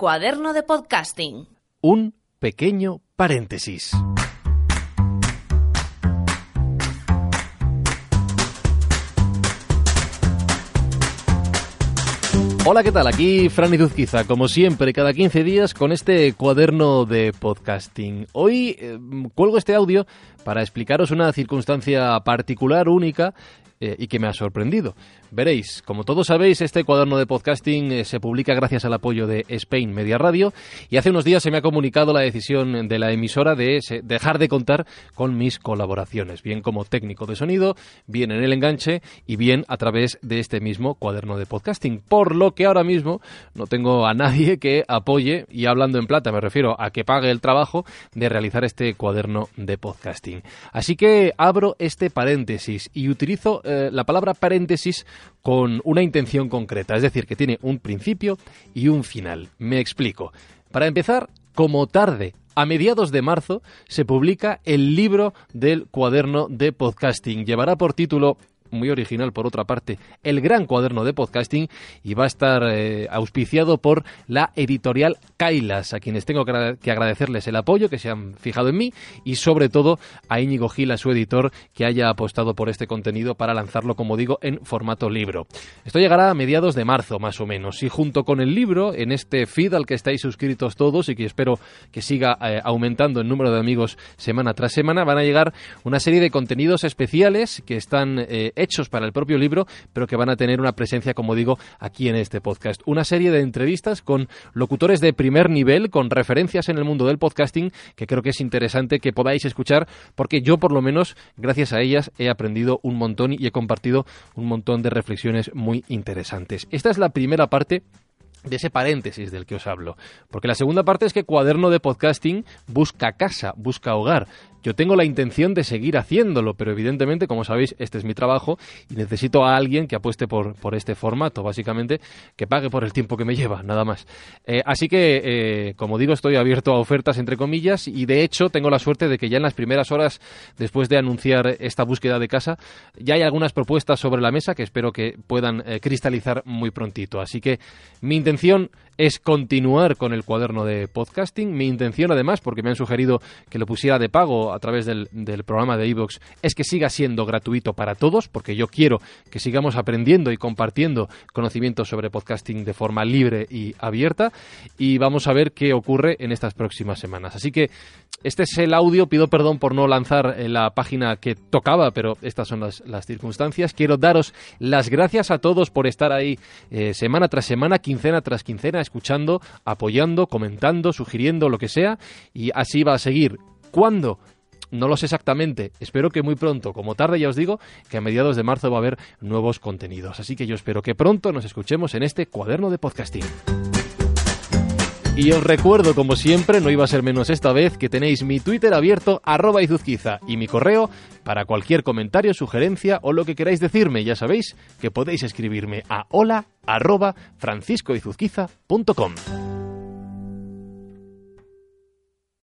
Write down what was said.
Cuaderno de Podcasting. Un pequeño paréntesis. Hola, ¿qué tal? Aquí Fran Duzquiza, como siempre, cada 15 días con este cuaderno de podcasting. Hoy eh, cuelgo este audio para explicaros una circunstancia particular, única, eh, y que me ha sorprendido. Veréis, como todos sabéis, este cuaderno de podcasting eh, se publica gracias al apoyo de Spain Media Radio y hace unos días se me ha comunicado la decisión de la emisora de dejar de contar con mis colaboraciones, bien como técnico de sonido, bien en el enganche y bien a través de este mismo cuaderno de podcasting. Por lo que ahora mismo no tengo a nadie que apoye, y hablando en plata me refiero a que pague el trabajo de realizar este cuaderno de podcasting. Así que abro este paréntesis y utilizo eh, la palabra paréntesis con una intención concreta, es decir, que tiene un principio y un final. Me explico. Para empezar, como tarde a mediados de marzo se publica el libro del cuaderno de podcasting. Llevará por título muy original por otra parte, el gran cuaderno de podcasting y va a estar eh, auspiciado por la editorial Kailas, a quienes tengo que agradecerles el apoyo que se han fijado en mí y sobre todo a Íñigo Gil, a su editor, que haya apostado por este contenido para lanzarlo, como digo, en formato libro. Esto llegará a mediados de marzo, más o menos, y junto con el libro, en este feed al que estáis suscritos todos y que espero que siga eh, aumentando el número de amigos semana tras semana, van a llegar una serie de contenidos especiales que están eh, hechos para el propio libro, pero que van a tener una presencia, como digo, aquí en este podcast. Una serie de entrevistas con locutores de primer nivel, con referencias en el mundo del podcasting, que creo que es interesante que podáis escuchar, porque yo, por lo menos, gracias a ellas, he aprendido un montón y he compartido un montón de reflexiones muy interesantes. Esta es la primera parte de ese paréntesis del que os hablo. Porque la segunda parte es que Cuaderno de Podcasting busca casa, busca hogar. Yo tengo la intención de seguir haciéndolo, pero evidentemente, como sabéis, este es mi trabajo y necesito a alguien que apueste por, por este formato, básicamente, que pague por el tiempo que me lleva, nada más. Eh, así que, eh, como digo, estoy abierto a ofertas, entre comillas, y de hecho tengo la suerte de que ya en las primeras horas, después de anunciar esta búsqueda de casa, ya hay algunas propuestas sobre la mesa que espero que puedan eh, cristalizar muy prontito. Así que mi intención es continuar con el cuaderno de podcasting. Mi intención, además, porque me han sugerido que lo pusiera de pago a través del, programa de iVoox, es que siga siendo gratuito para todos, porque yo quiero que sigamos aprendiendo y compartiendo conocimientos sobre podcasting de forma libre y abierta. Y vamos a ver qué ocurre en estas próximas semanas. Así que este es el audio. Pido perdón por no lanzar la página que tocaba, pero estas son las, circunstancias. Quiero daros las gracias a todos por estar ahí eh, semana tras semana, tras quincena escuchando, apoyando, comentando, sugiriendo lo que sea y así va a seguir. ¿Cuándo? No lo sé exactamente. Espero que muy pronto, como tarde ya os digo, que a mediados de marzo va a haber nuevos contenidos. Así que yo espero que pronto nos escuchemos en este cuaderno de podcasting. Y os recuerdo, como siempre, no iba a ser menos esta vez, que tenéis mi Twitter abierto, arroba izuzquiza, y mi correo para cualquier comentario, sugerencia o lo que queráis decirme. Ya sabéis que podéis escribirme a hola arroba franciscoizuzquiza.com.